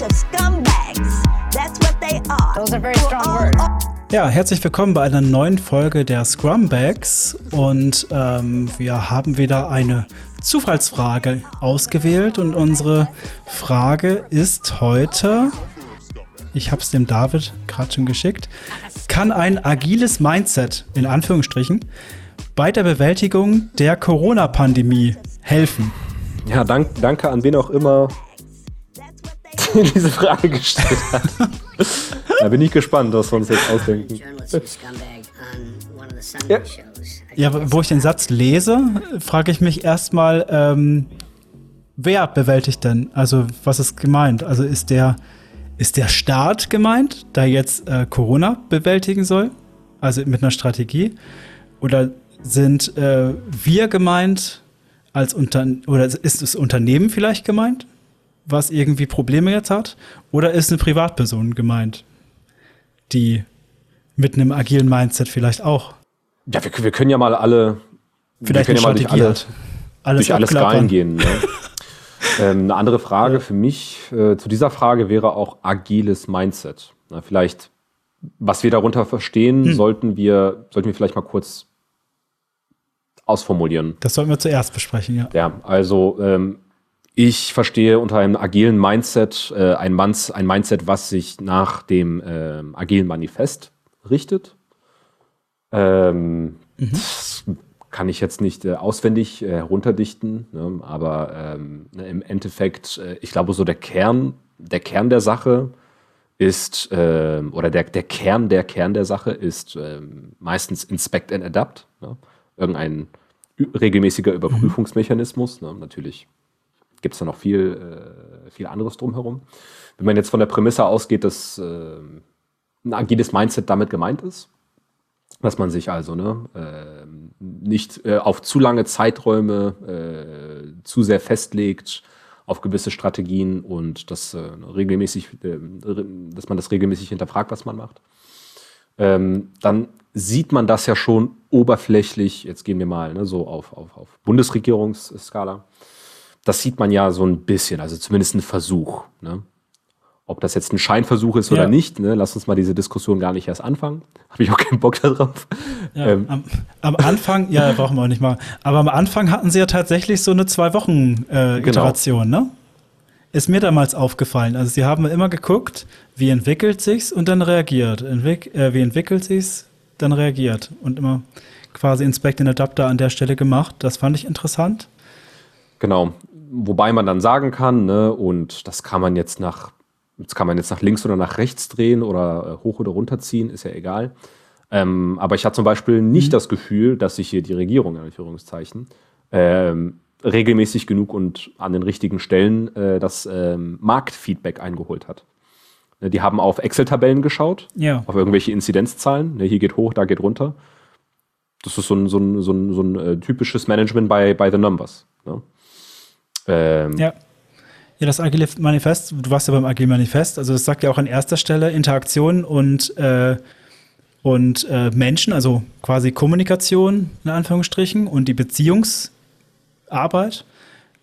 bunch of scumbags. That's what they are. Those are very strong words. Ja, herzlich willkommen bei einer neuen Folge der Scrumbags und ähm, wir haben wieder eine Zufallsfrage ausgewählt und unsere Frage ist heute, ich habe es dem David gerade schon geschickt, kann ein agiles Mindset in Anführungsstrichen bei der Bewältigung der Corona-Pandemie helfen? Ja, dank, danke an wen auch immer diese Frage gestellt hat. da bin ich gespannt, was wir uns jetzt ausdenken. Ja. ja, wo ich den Satz lese, frage ich mich erstmal, ähm, wer bewältigt denn? Also, was ist gemeint? Also, ist der, ist der Staat gemeint, da jetzt äh, Corona bewältigen soll? Also mit einer Strategie? Oder sind äh, wir gemeint als Unter oder ist das Unternehmen vielleicht gemeint? Was irgendwie Probleme jetzt hat? Oder ist eine Privatperson gemeint, die mit einem agilen Mindset vielleicht auch? Ja, wir, wir können ja mal alle, vielleicht wir können ja mal durch alle, alles, durch alle Skalen gehen. Ne? ähm, eine andere Frage ja. für mich äh, zu dieser Frage wäre auch agiles Mindset. Na, vielleicht, was wir darunter verstehen, hm. sollten wir, sollten wir vielleicht mal kurz ausformulieren. Das sollten wir zuerst besprechen, ja. Ja, also ähm, ich verstehe unter einem agilen Mindset äh, ein, Manns, ein Mindset, was sich nach dem äh, agilen Manifest richtet. Ähm, mhm. Das kann ich jetzt nicht äh, auswendig äh, herunterdichten, ne? aber ähm, ne, im Endeffekt, äh, ich glaube, so der Kern, der Kern der Sache ist, ähm, oder der, der Kern der Kern der Sache ist ähm, meistens Inspect and Adapt. Ne? Irgendein regelmäßiger Überprüfungsmechanismus, ne? natürlich gibt es da noch viel, äh, viel anderes drumherum. Wenn man jetzt von der Prämisse ausgeht, dass äh, ein agiles Mindset damit gemeint ist, dass man sich also ne, äh, nicht äh, auf zu lange Zeiträume äh, zu sehr festlegt, auf gewisse Strategien und das äh, regelmäßig, dass man das regelmäßig hinterfragt, was man macht. Ähm, dann sieht man das ja schon oberflächlich, jetzt gehen wir mal ne, so auf, auf, auf Bundesregierungsskala, das sieht man ja so ein bisschen, also zumindest ein Versuch. Ne? Ob das jetzt ein Scheinversuch ist ja. oder nicht, ne? lass uns mal diese Diskussion gar nicht erst anfangen. Habe ich auch keinen Bock darauf. Ja, ähm. am, am, Anfang, ja, brauchen wir auch nicht mal. Aber am Anfang hatten sie ja tatsächlich so eine Zwei-Wochen-Iteration, äh, genau. ne? Ist mir damals aufgefallen. Also sie haben immer geguckt, wie entwickelt sich's und dann reagiert. Entwick äh, wie entwickelt sich's, dann reagiert. Und immer quasi Inspect and Adapter an der Stelle gemacht. Das fand ich interessant. Genau. Wobei man dann sagen kann, ne, und das kann man jetzt nach, das kann man jetzt nach links oder nach rechts drehen oder äh, hoch oder runter ziehen, ist ja egal. Ähm, aber ich hatte zum Beispiel nicht mhm. das Gefühl, dass sich hier die Regierung, in Anführungszeichen, ähm, regelmäßig genug und an den richtigen Stellen äh, das ähm, Marktfeedback eingeholt hat. Ne, die haben auf Excel-Tabellen geschaut, ja. auf irgendwelche Inzidenzzahlen. Ne, hier geht hoch, da geht runter. Das ist so ein, so ein, so ein, so ein äh, typisches Management bei, by the Numbers. Ne? Ähm, ja. Ja, das Agile Manifest, du warst ja beim Agile Manifest, also das sagt ja auch an erster Stelle Interaktion und, äh, und äh, Menschen, also quasi Kommunikation in Anführungsstrichen und die Beziehungsarbeit,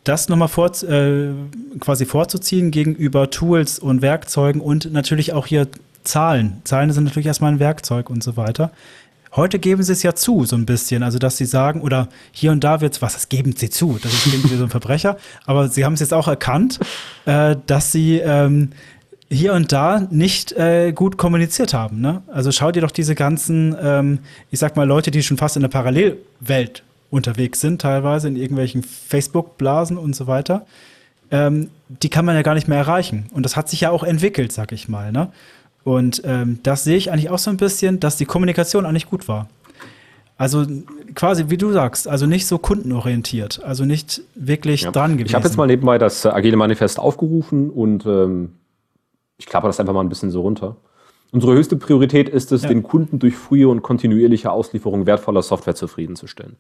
das nochmal vor, äh, quasi vorzuziehen gegenüber Tools und Werkzeugen und natürlich auch hier Zahlen. Zahlen sind natürlich erstmal ein Werkzeug und so weiter. Heute geben sie es ja zu, so ein bisschen. Also, dass sie sagen, oder hier und da wird es, was, das geben sie zu. Das ist irgendwie so ein Verbrecher. Aber sie haben es jetzt auch erkannt, äh, dass sie ähm, hier und da nicht äh, gut kommuniziert haben. Ne? Also, schau dir doch diese ganzen, ähm, ich sag mal, Leute, die schon fast in der Parallelwelt unterwegs sind, teilweise in irgendwelchen Facebook-Blasen und so weiter. Ähm, die kann man ja gar nicht mehr erreichen. Und das hat sich ja auch entwickelt, sag ich mal. Ne? Und ähm, das sehe ich eigentlich auch so ein bisschen, dass die Kommunikation eigentlich gut war. Also quasi, wie du sagst, also nicht so kundenorientiert, also nicht wirklich ja. dran gewesen. Ich habe jetzt mal nebenbei das Agile Manifest aufgerufen und ähm, ich klappe das einfach mal ein bisschen so runter. Unsere höchste Priorität ist es, ja. den Kunden durch frühe und kontinuierliche Auslieferung wertvoller Software zufriedenzustellen.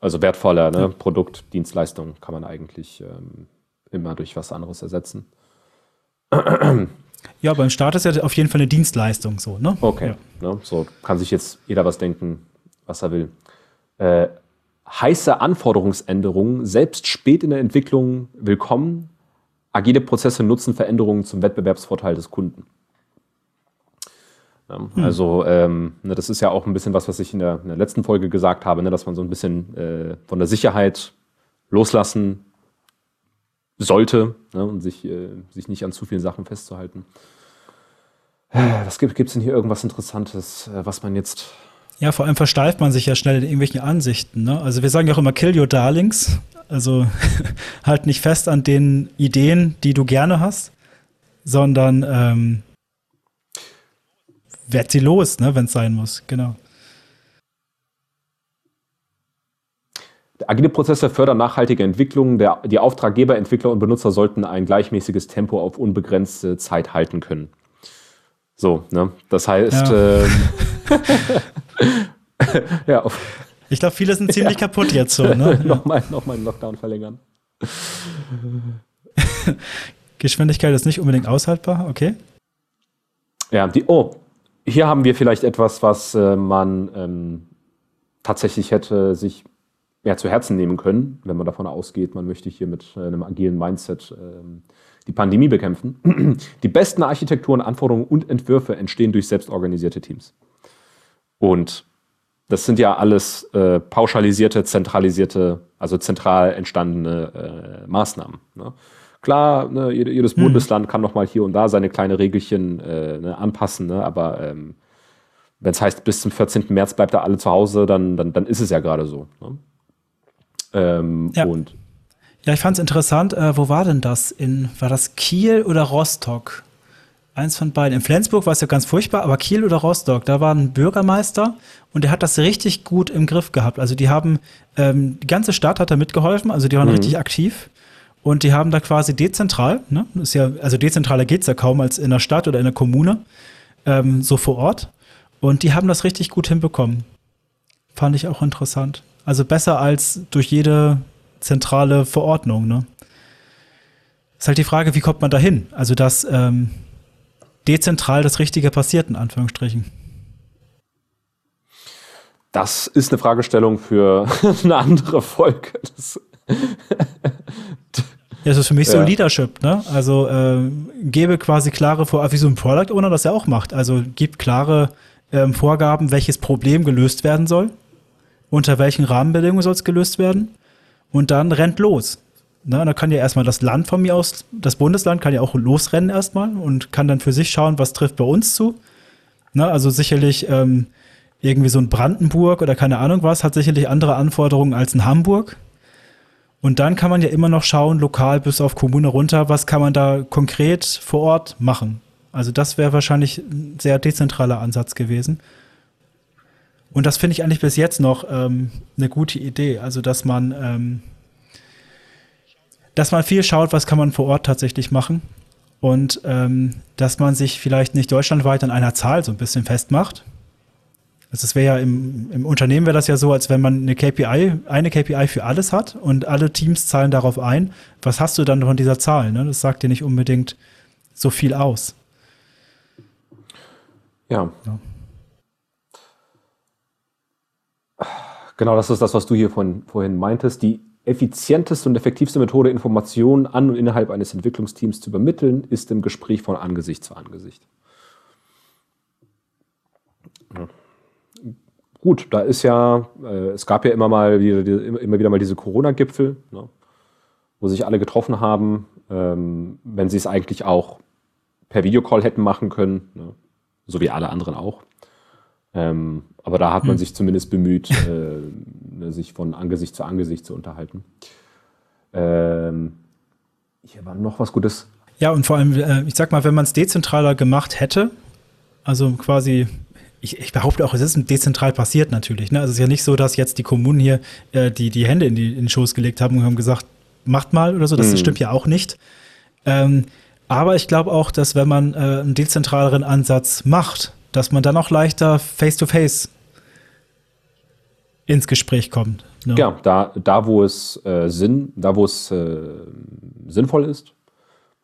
Also wertvoller ne? ja. Produkt, Dienstleistung kann man eigentlich ähm, immer durch was anderes ersetzen. Ja, beim Staat ist ja auf jeden Fall eine Dienstleistung so, ne? Okay. Ja. Ne, so kann sich jetzt jeder was denken, was er will. Äh, heiße Anforderungsänderungen, selbst spät in der Entwicklung willkommen. agile Prozesse nutzen Veränderungen zum Wettbewerbsvorteil des Kunden. Ja, hm. Also ähm, ne, das ist ja auch ein bisschen was, was ich in der, in der letzten Folge gesagt habe, ne, dass man so ein bisschen äh, von der Sicherheit loslassen sollte ne, und sich, äh, sich nicht an zu vielen Sachen festzuhalten. Was gibt es denn hier irgendwas Interessantes, äh, was man jetzt. Ja, vor allem versteift man sich ja schnell in irgendwelchen Ansichten. Ne? Also wir sagen ja auch immer Kill your darlings. Also halt nicht fest an den Ideen, die du gerne hast, sondern ähm, werd sie los, ne, wenn es sein muss. Genau. Agile Prozesse fördern nachhaltige Entwicklung. Der, die Auftraggeber, Entwickler und Benutzer sollten ein gleichmäßiges Tempo auf unbegrenzte Zeit halten können. So, ne? Das heißt, ja, ähm, ja ich glaube, viele sind ziemlich ja. kaputt jetzt so. Ne? nochmal, nochmal einen Lockdown verlängern. Geschwindigkeit ist nicht unbedingt aushaltbar, okay? Ja, die, oh, hier haben wir vielleicht etwas, was äh, man ähm, tatsächlich hätte sich mehr zu Herzen nehmen können, wenn man davon ausgeht, man möchte hier mit äh, einem agilen Mindset ähm, die Pandemie bekämpfen. Die besten Architekturen, Anforderungen und Entwürfe entstehen durch selbstorganisierte Teams. Und das sind ja alles äh, pauschalisierte, zentralisierte, also zentral entstandene äh, Maßnahmen. Ne? Klar, ne, jedes mhm. Bundesland kann noch mal hier und da seine kleine Regelchen äh, ne, anpassen, ne? aber ähm, wenn es heißt, bis zum 14. März bleibt da alle zu Hause, dann, dann, dann ist es ja gerade so. Ähm, ja. Und ja, ich fand es interessant. Äh, wo war denn das? In, war das Kiel oder Rostock? Eins von beiden. In Flensburg war es ja ganz furchtbar, aber Kiel oder Rostock, da war ein Bürgermeister und der hat das richtig gut im Griff gehabt. Also die haben, ähm, die ganze Stadt hat da mitgeholfen, also die waren mhm. richtig aktiv. Und die haben da quasi dezentral, ne? Ist ja, also dezentraler geht es ja kaum als in der Stadt oder in der Kommune, ähm, so vor Ort. Und die haben das richtig gut hinbekommen. Fand ich auch interessant. Also besser als durch jede zentrale Verordnung. Ne? Ist halt die Frage, wie kommt man dahin? Also, dass ähm, dezentral das Richtige passiert, in Anführungsstrichen. Das ist eine Fragestellung für eine andere Folge. Das Ja, das ist für mich so Leadership, ne? Also äh, gebe quasi klare Vorgaben, wie so ein Product Owner das ja auch macht. Also gibt klare ähm, Vorgaben, welches Problem gelöst werden soll, unter welchen Rahmenbedingungen soll es gelöst werden und dann rennt los. Ne? Da kann ja erstmal das Land von mir aus, das Bundesland kann ja auch losrennen erstmal und kann dann für sich schauen, was trifft bei uns zu. Ne? Also sicherlich ähm, irgendwie so ein Brandenburg oder keine Ahnung was, hat sicherlich andere Anforderungen als ein Hamburg. Und dann kann man ja immer noch schauen, lokal bis auf Kommune runter, was kann man da konkret vor Ort machen. Also das wäre wahrscheinlich ein sehr dezentraler Ansatz gewesen. Und das finde ich eigentlich bis jetzt noch ähm, eine gute Idee. Also dass man, ähm, dass man viel schaut, was kann man vor Ort tatsächlich machen. Und ähm, dass man sich vielleicht nicht deutschlandweit an einer Zahl so ein bisschen festmacht, also es wäre ja im, im Unternehmen wäre das ja so, als wenn man eine KPI, eine KPI für alles hat und alle Teams zahlen darauf ein. Was hast du dann von dieser Zahl? Ne? Das sagt dir nicht unbedingt so viel aus. Ja. ja. Genau, das ist das, was du hier von, vorhin meintest. Die effizienteste und effektivste Methode, Informationen an und innerhalb eines Entwicklungsteams zu übermitteln, ist im Gespräch von Angesicht zu Angesicht. Gut, da ist ja, äh, es gab ja immer mal wieder, immer wieder mal diese Corona-Gipfel, ne, wo sich alle getroffen haben, ähm, wenn sie es eigentlich auch per Videocall hätten machen können, ne, so wie alle anderen auch. Ähm, aber da hat man hm. sich zumindest bemüht, äh, ne, sich von Angesicht zu Angesicht zu unterhalten. Ähm, hier war noch was Gutes. Ja, und vor allem, äh, ich sag mal, wenn man es dezentraler gemacht hätte, also quasi ich, ich, behaupte auch, es ist dezentral passiert natürlich. Ne? Also es ist ja nicht so, dass jetzt die Kommunen hier äh, die, die Hände in, die, in den Schoß gelegt haben und haben gesagt, macht mal oder so. Das mhm. stimmt ja auch nicht. Ähm, aber ich glaube auch, dass wenn man äh, einen dezentraleren Ansatz macht, dass man dann auch leichter face-to-face -face ins Gespräch kommt. Ne? Ja, da, da wo es äh, Sinn, da wo es äh, sinnvoll ist,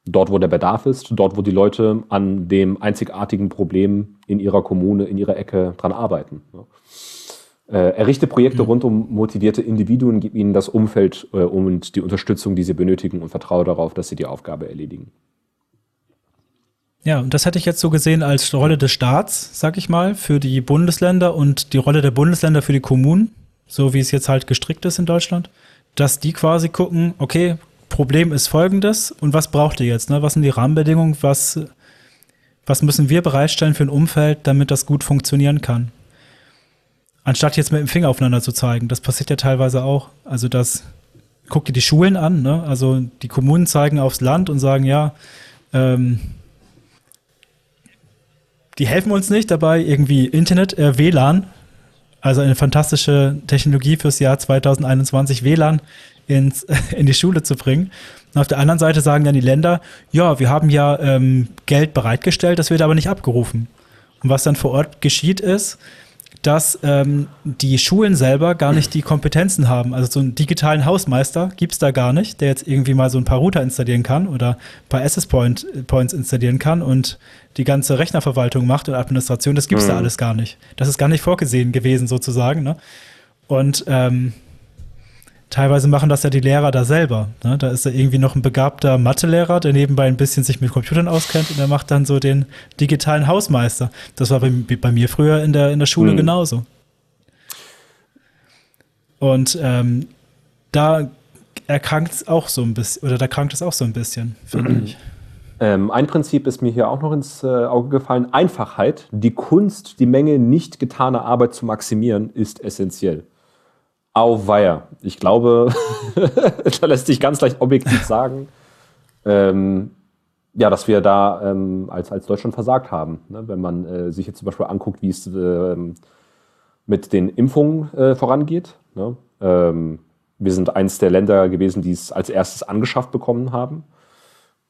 dort, wo der Bedarf ist, dort, wo die Leute an dem einzigartigen Problem in ihrer Kommune, in ihrer Ecke dran arbeiten. Äh, errichte Projekte mhm. rund um motivierte Individuen, gib ihnen das Umfeld äh, und die Unterstützung, die sie benötigen und vertraue darauf, dass sie die Aufgabe erledigen. Ja, und das hätte ich jetzt so gesehen als Rolle des Staats, sag ich mal, für die Bundesländer und die Rolle der Bundesländer für die Kommunen, so wie es jetzt halt gestrickt ist in Deutschland, dass die quasi gucken, okay, Problem ist folgendes und was braucht ihr jetzt? Ne? Was sind die Rahmenbedingungen? Was, was müssen wir bereitstellen für ein Umfeld, damit das gut funktionieren kann? Anstatt jetzt mit dem Finger aufeinander zu zeigen. Das passiert ja teilweise auch. Also das, guck dir die Schulen an, ne? Also die Kommunen zeigen aufs Land und sagen, ja, ähm, die helfen uns nicht dabei, irgendwie Internet, äh, WLAN, also eine fantastische Technologie fürs Jahr 2021, WLAN ins, in die Schule zu bringen. Und auf der anderen Seite sagen dann die Länder, ja, wir haben ja ähm, Geld bereitgestellt, das wird aber nicht abgerufen. Und was dann vor Ort geschieht ist, dass ähm, die Schulen selber gar nicht die Kompetenzen haben. Also so einen digitalen Hausmeister gibt es da gar nicht, der jetzt irgendwie mal so ein paar Router installieren kann oder ein paar Access Point, Points installieren kann und die ganze Rechnerverwaltung macht und Administration. Das gibt es mhm. da alles gar nicht. Das ist gar nicht vorgesehen gewesen sozusagen. Ne? Und ähm, teilweise machen das ja die Lehrer da selber. Ne? Da ist da irgendwie noch ein begabter Mathelehrer, der nebenbei ein bisschen sich mit Computern auskennt und der macht dann so den digitalen Hausmeister. Das war bei, bei mir früher in der, in der Schule mhm. genauso. Und ähm, da erkrankt es auch so ein bisschen, oder da krankt es auch so ein bisschen, finde mhm. ich. Ähm, ein Prinzip ist mir hier auch noch ins äh, Auge gefallen. Einfachheit. Die Kunst, die Menge nicht getaner Arbeit zu maximieren, ist essentiell. Auweia. Ich glaube, da lässt sich ganz leicht objektiv sagen, ähm, ja, dass wir da ähm, als, als Deutschland versagt haben. Ne? Wenn man äh, sich jetzt zum Beispiel anguckt, wie es äh, mit den Impfungen äh, vorangeht. Ne? Ähm, wir sind eines der Länder gewesen, die es als erstes angeschafft bekommen haben.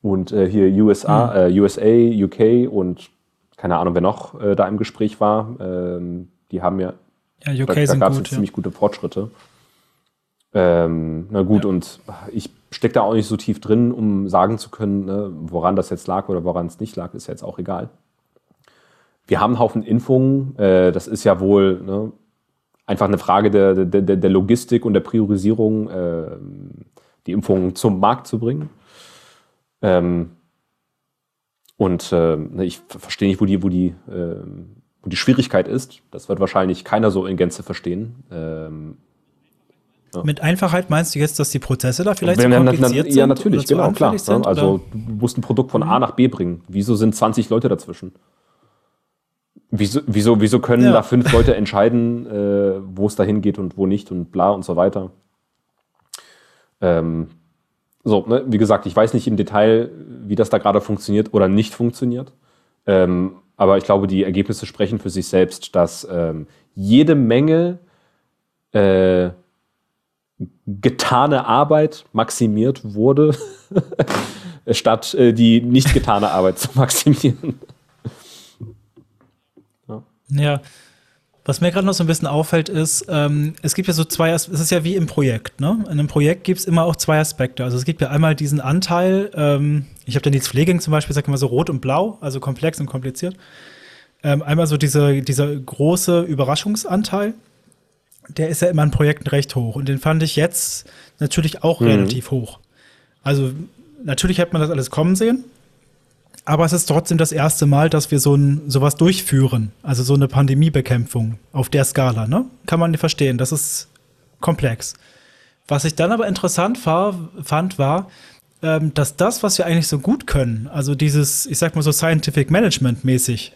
Und äh, hier USA, mhm. USA, UK und keine Ahnung, wer noch äh, da im Gespräch war, ähm, die haben ja ja, UK da, da gab es ja. ziemlich gute Fortschritte. Ähm, na gut, ja. und ich stecke da auch nicht so tief drin, um sagen zu können, ne, woran das jetzt lag oder woran es nicht lag, ist jetzt auch egal. Wir haben einen Haufen Impfungen. Äh, das ist ja wohl ne, einfach eine Frage der, der, der, Logistik und der Priorisierung, äh, die Impfungen zum Markt zu bringen. Ähm, und äh, ne, ich verstehe nicht, wo die, wo die wo die Schwierigkeit ist. Das wird wahrscheinlich keiner so in Gänze verstehen. Ähm, ja. Mit Einfachheit meinst du jetzt, dass die Prozesse da vielleicht so kompliziert sind? Ja, natürlich, genau, klar. Sind, also du musst ein Produkt von A mhm. nach B bringen. Wieso sind 20 Leute dazwischen? Wieso, wieso, wieso können ja. da fünf Leute entscheiden, äh, wo es dahin geht und wo nicht und bla und so weiter? Ähm, so, ne, wie gesagt, ich weiß nicht im Detail, wie das da gerade funktioniert oder nicht funktioniert. Ähm, aber ich glaube, die Ergebnisse sprechen für sich selbst, dass ähm, jede Menge äh, getane Arbeit maximiert wurde, statt äh, die nicht getane Arbeit zu maximieren. ja. ja. Was mir gerade noch so ein bisschen auffällt, ist, ähm, es gibt ja so zwei, es ist ja wie im Projekt, ne? In einem Projekt gibt es immer auch zwei Aspekte. Also es gibt ja einmal diesen Anteil, ähm, ich habe dann die Pfleging zum Beispiel, sag ich mal so rot und blau, also komplex und kompliziert. Ähm, einmal so diese, dieser große Überraschungsanteil, der ist ja immer in Projekten recht hoch und den fand ich jetzt natürlich auch mhm. relativ hoch. Also natürlich hat man das alles kommen sehen, aber es ist trotzdem das erste Mal, dass wir so ein, sowas durchführen. Also so eine Pandemiebekämpfung auf der Skala, ne? Kann man verstehen. Das ist komplex. Was ich dann aber interessant fand, war, ähm, dass das, was wir eigentlich so gut können, also dieses, ich sag mal so Scientific Management mäßig,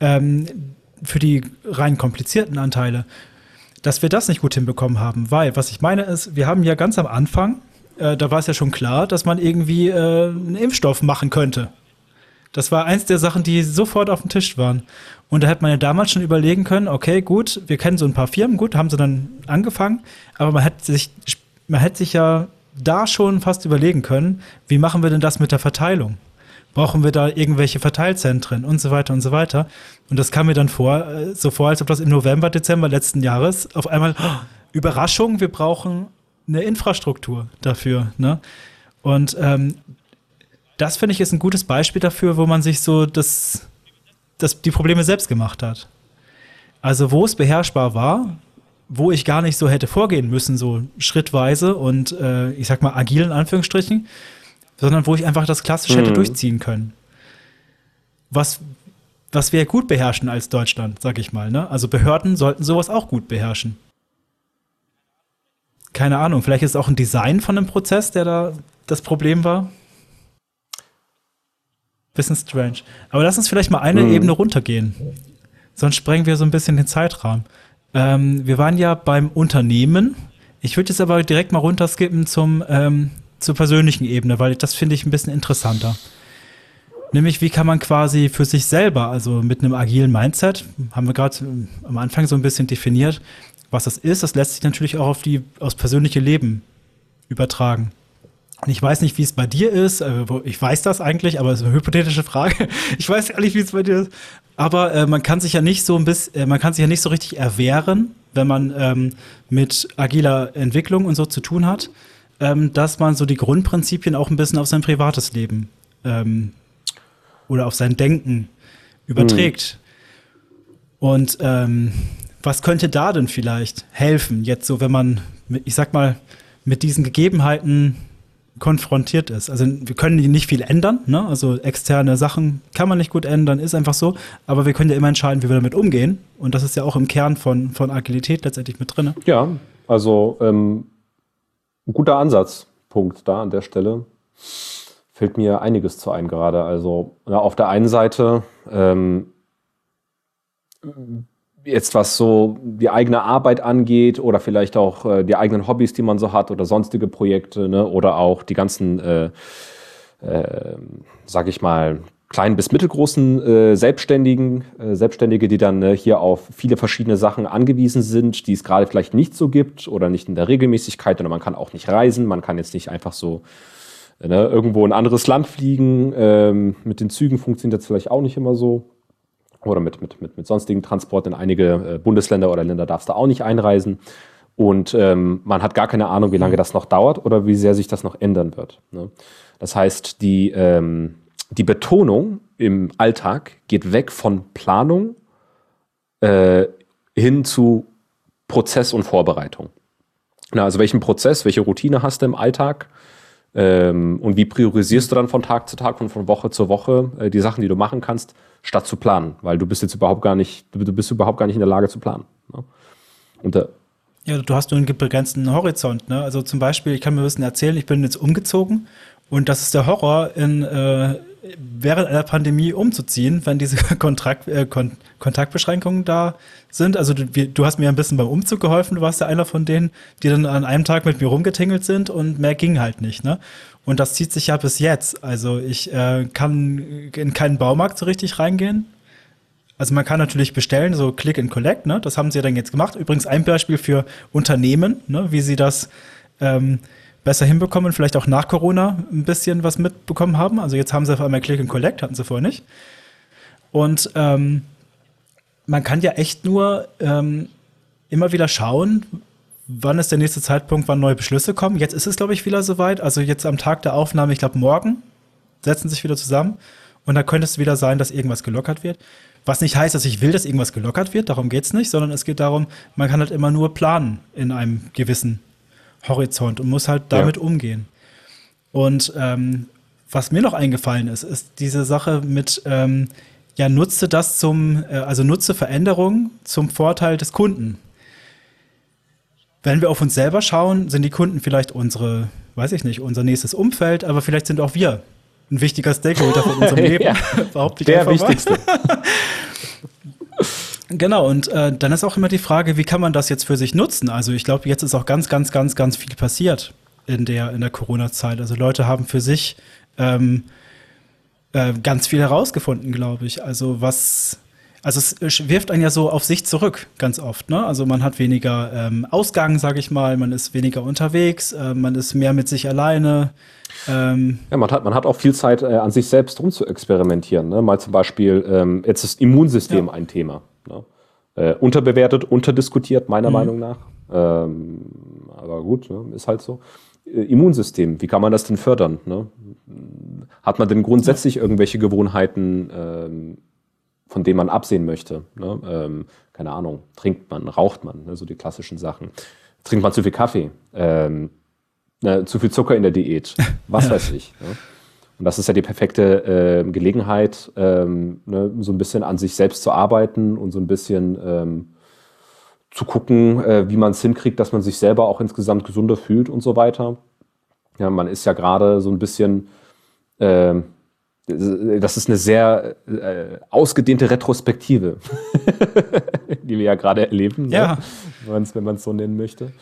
ähm, für die rein komplizierten Anteile, dass wir das nicht gut hinbekommen haben. Weil, was ich meine ist, wir haben ja ganz am Anfang, äh, da war es ja schon klar, dass man irgendwie äh, einen Impfstoff machen könnte. Das war eins der Sachen, die sofort auf dem Tisch waren. Und da hätte man ja damals schon überlegen können, okay, gut, wir kennen so ein paar Firmen, gut, haben sie dann angefangen, aber man hätte sich, man hätte sich ja da schon fast überlegen können, wie machen wir denn das mit der Verteilung? Brauchen wir da irgendwelche Verteilzentren und so weiter und so weiter? Und das kam mir dann vor, äh, so vor, als ob das im November, Dezember letzten Jahres auf einmal, oh, Überraschung, wir brauchen eine Infrastruktur dafür. Ne? Und ähm, das finde ich ist ein gutes Beispiel dafür, wo man sich so das, das, die Probleme selbst gemacht hat. Also wo es beherrschbar war, wo ich gar nicht so hätte vorgehen müssen, so schrittweise und äh, ich sag mal agil in Anführungsstrichen, sondern wo ich einfach das klassisch hätte mhm. durchziehen können. Was, was wir gut beherrschen als Deutschland, sag ich mal. Ne? Also Behörden sollten sowas auch gut beherrschen. Keine Ahnung, vielleicht ist es auch ein Design von einem Prozess, der da das Problem war. Bisschen strange. Aber lass uns vielleicht mal eine mhm. Ebene runtergehen. Sonst sprengen wir so ein bisschen den Zeitrahmen. Ähm, wir waren ja beim Unternehmen. Ich würde jetzt aber direkt mal runterskippen zum, ähm, zur persönlichen Ebene, weil das finde ich ein bisschen interessanter. Nämlich, wie kann man quasi für sich selber, also mit einem agilen Mindset, haben wir gerade am Anfang so ein bisschen definiert, was das ist. Das lässt sich natürlich auch auf die, aufs persönliche Leben übertragen. Und ich weiß nicht, wie es bei dir ist. Äh, ich weiß das eigentlich, aber es ist eine hypothetische Frage. Ich weiß gar nicht, wie es bei dir ist. Aber äh, man kann sich ja nicht so ein bisschen, äh, man kann sich ja nicht so richtig erwehren, wenn man ähm, mit agiler Entwicklung und so zu tun hat, ähm, dass man so die Grundprinzipien auch ein bisschen auf sein privates Leben ähm, oder auf sein Denken überträgt. Mhm. Und ähm, was könnte da denn vielleicht helfen, jetzt so, wenn man, ich sag mal, mit diesen Gegebenheiten konfrontiert ist. Also wir können nicht viel ändern, ne? also externe Sachen kann man nicht gut ändern, ist einfach so, aber wir können ja immer entscheiden, wie wir damit umgehen und das ist ja auch im Kern von, von Agilität letztendlich mit drin. Ja, also ähm, ein guter Ansatzpunkt da an der Stelle. Fällt mir einiges zu ein gerade. Also ja, auf der einen Seite ähm, jetzt was so die eigene Arbeit angeht oder vielleicht auch äh, die eigenen Hobbys, die man so hat oder sonstige Projekte ne? oder auch die ganzen, äh, äh, sag ich mal, kleinen bis mittelgroßen äh, Selbstständigen, äh, Selbstständige, die dann äh, hier auf viele verschiedene Sachen angewiesen sind, die es gerade vielleicht nicht so gibt oder nicht in der Regelmäßigkeit oder man kann auch nicht reisen, man kann jetzt nicht einfach so ne, irgendwo in ein anderes Land fliegen. Ähm, mit den Zügen funktioniert das vielleicht auch nicht immer so oder mit, mit, mit, mit sonstigen Transporten. In einige äh, Bundesländer oder Länder darfst du auch nicht einreisen. Und ähm, man hat gar keine Ahnung, wie lange das noch dauert oder wie sehr sich das noch ändern wird. Ne? Das heißt, die, ähm, die Betonung im Alltag geht weg von Planung äh, hin zu Prozess und Vorbereitung. Na, also welchen Prozess, welche Routine hast du im Alltag? Ähm, und wie priorisierst du dann von Tag zu Tag und von Woche zu Woche äh, die Sachen, die du machen kannst? statt zu planen, weil du bist jetzt überhaupt gar nicht, du bist überhaupt gar nicht in der Lage zu planen. Ne? Und da, ja, du hast nur einen begrenzten Horizont. Ne? Also zum Beispiel, ich kann mir ein bisschen erzählen, ich bin jetzt umgezogen und das ist der Horror, in, äh, während einer Pandemie umzuziehen, wenn diese Kontrakt, äh, Kon Kontaktbeschränkungen da sind. Also du, du, hast mir ein bisschen beim Umzug geholfen, du warst ja einer von denen, die dann an einem Tag mit mir rumgetingelt sind und mehr ging halt nicht. Ne? Und das zieht sich ja bis jetzt. Also ich äh, kann in keinen Baumarkt so richtig reingehen. Also man kann natürlich bestellen, so Click and Collect, ne? Das haben sie ja dann jetzt gemacht. Übrigens ein Beispiel für Unternehmen, ne? wie sie das ähm, besser hinbekommen, vielleicht auch nach Corona ein bisschen was mitbekommen haben. Also jetzt haben sie auf einmal Click and Collect, hatten sie vorher nicht. Und ähm, man kann ja echt nur ähm, immer wieder schauen, wann ist der nächste Zeitpunkt, wann neue Beschlüsse kommen. Jetzt ist es, glaube ich, wieder soweit. Also jetzt am Tag der Aufnahme, ich glaube morgen, setzen sich wieder zusammen. Und da könnte es wieder sein, dass irgendwas gelockert wird. Was nicht heißt, dass ich will, dass irgendwas gelockert wird, darum geht es nicht, sondern es geht darum, man kann halt immer nur planen in einem gewissen Horizont und muss halt damit ja. umgehen. Und ähm, was mir noch eingefallen ist, ist diese Sache mit, ähm, ja, nutze das zum, äh, also nutze Veränderungen zum Vorteil des Kunden wenn wir auf uns selber schauen, sind die Kunden vielleicht unsere, weiß ich nicht, unser nächstes Umfeld, aber vielleicht sind auch wir ein wichtiger Stakeholder von unserem Leben. ja, Der wichtigste. Genau, und äh, dann ist auch immer die Frage, wie kann man das jetzt für sich nutzen? Also ich glaube, jetzt ist auch ganz, ganz, ganz, ganz viel passiert in der, in der Corona-Zeit. Also Leute haben für sich ähm, äh, ganz viel herausgefunden, glaube ich. Also was, also es wirft einen ja so auf sich zurück, ganz oft. Ne? Also man hat weniger ähm, Ausgang, sage ich mal, man ist weniger unterwegs, äh, man ist mehr mit sich alleine. Ähm ja, man hat, man hat auch viel Zeit, äh, an sich selbst rum zu experimentieren. Ne? Mal zum Beispiel, ähm, jetzt ist Immunsystem ja. ein Thema. Ne? Äh, unterbewertet, unterdiskutiert, meiner mhm. Meinung nach. Ähm, aber gut, ne? ist halt so. Äh, Immunsystem, wie kann man das denn fördern? Ne? Hat man denn grundsätzlich irgendwelche Gewohnheiten, ähm, von denen man absehen möchte. Ne? Ähm, keine Ahnung, trinkt man, raucht man, ne? so die klassischen Sachen. Trinkt man zu viel Kaffee, ähm, ne? zu viel Zucker in der Diät, was weiß ich. Und das ist ja die perfekte äh, Gelegenheit, ähm, ne? so ein bisschen an sich selbst zu arbeiten und so ein bisschen ähm, zu gucken, äh, wie man es hinkriegt, dass man sich selber auch insgesamt gesunder fühlt und so weiter. Ja, man ist ja gerade so ein bisschen, äh, das ist eine sehr äh, ausgedehnte Retrospektive, die wir ja gerade erleben, ne? ja. ne? wenn man es so nennen möchte.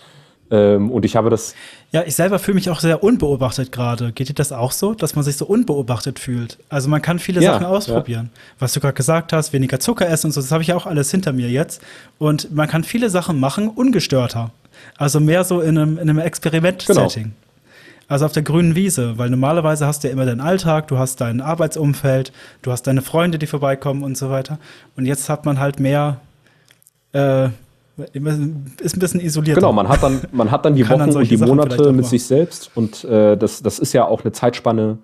Ähm, und ich habe das. Ja, ich selber fühle mich auch sehr unbeobachtet gerade. Geht dir das auch so, dass man sich so unbeobachtet fühlt? Also man kann viele ja, Sachen ausprobieren. Ja. Was du gerade gesagt hast, weniger Zucker essen und so, das habe ich ja auch alles hinter mir jetzt. Und man kann viele Sachen machen, ungestörter. Also mehr so in einem, in einem Experiment-Setting. Genau. Also auf der grünen Wiese, weil normalerweise hast du ja immer deinen Alltag, du hast dein Arbeitsumfeld, du hast deine Freunde, die vorbeikommen und so weiter. Und jetzt hat man halt mehr äh, ist ein bisschen isoliert. Genau, man hat dann, man hat dann die Wochen dann und die Sachen Monate mit sich selbst und äh, das, das ist ja auch eine Zeitspanne,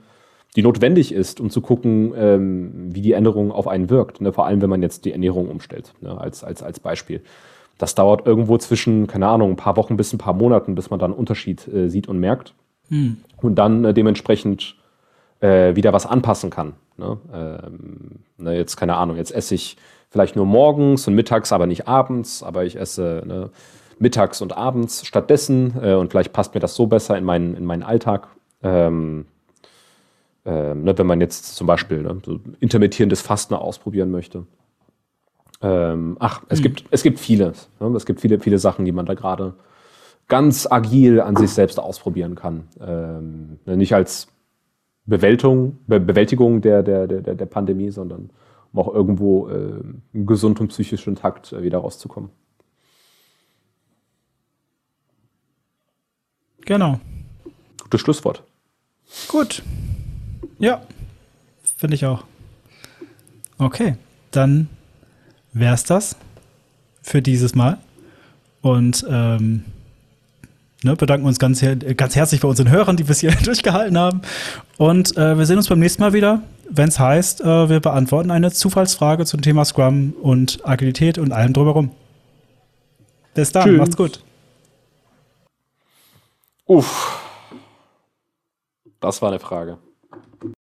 die notwendig ist, um zu gucken, ähm, wie die Änderung auf einen wirkt. Ne? Vor allem, wenn man jetzt die Ernährung umstellt, ne? als, als, als Beispiel. Das dauert irgendwo zwischen, keine Ahnung, ein paar Wochen bis ein paar Monaten, bis man dann einen Unterschied äh, sieht und merkt. Hm. Und dann äh, dementsprechend äh, wieder was anpassen kann. Ne? Ähm, ne, jetzt, keine Ahnung, jetzt esse ich vielleicht nur morgens und mittags, aber nicht abends, aber ich esse ne, mittags und abends stattdessen äh, und vielleicht passt mir das so besser in meinen, in meinen Alltag. Ähm, äh, ne, wenn man jetzt zum Beispiel ne, so intermittierendes Fasten ausprobieren möchte. Ähm, ach, es, hm. gibt, es gibt vieles. Ne? Es gibt viele, viele Sachen, die man da gerade ganz agil an sich selbst ausprobieren kann. Ähm, ne, nicht als Bewältigung, Be Bewältigung der, der, der, der Pandemie, sondern um auch irgendwo äh, gesund und psychisch intakt äh, wieder rauszukommen. Genau. Gutes Schlusswort. Gut. Ja, finde ich auch. Okay, dann wäre es das für dieses Mal. Und ähm, ne, bedanken uns ganz, ganz herzlich bei unseren Hörern, die bis hier durchgehalten haben. Und äh, wir sehen uns beim nächsten Mal wieder, wenn es heißt, äh, wir beantworten eine Zufallsfrage zum Thema Scrum und Agilität und allem drumherum. Bis dann, Tschüss. macht's gut. Uff. Das war eine Frage.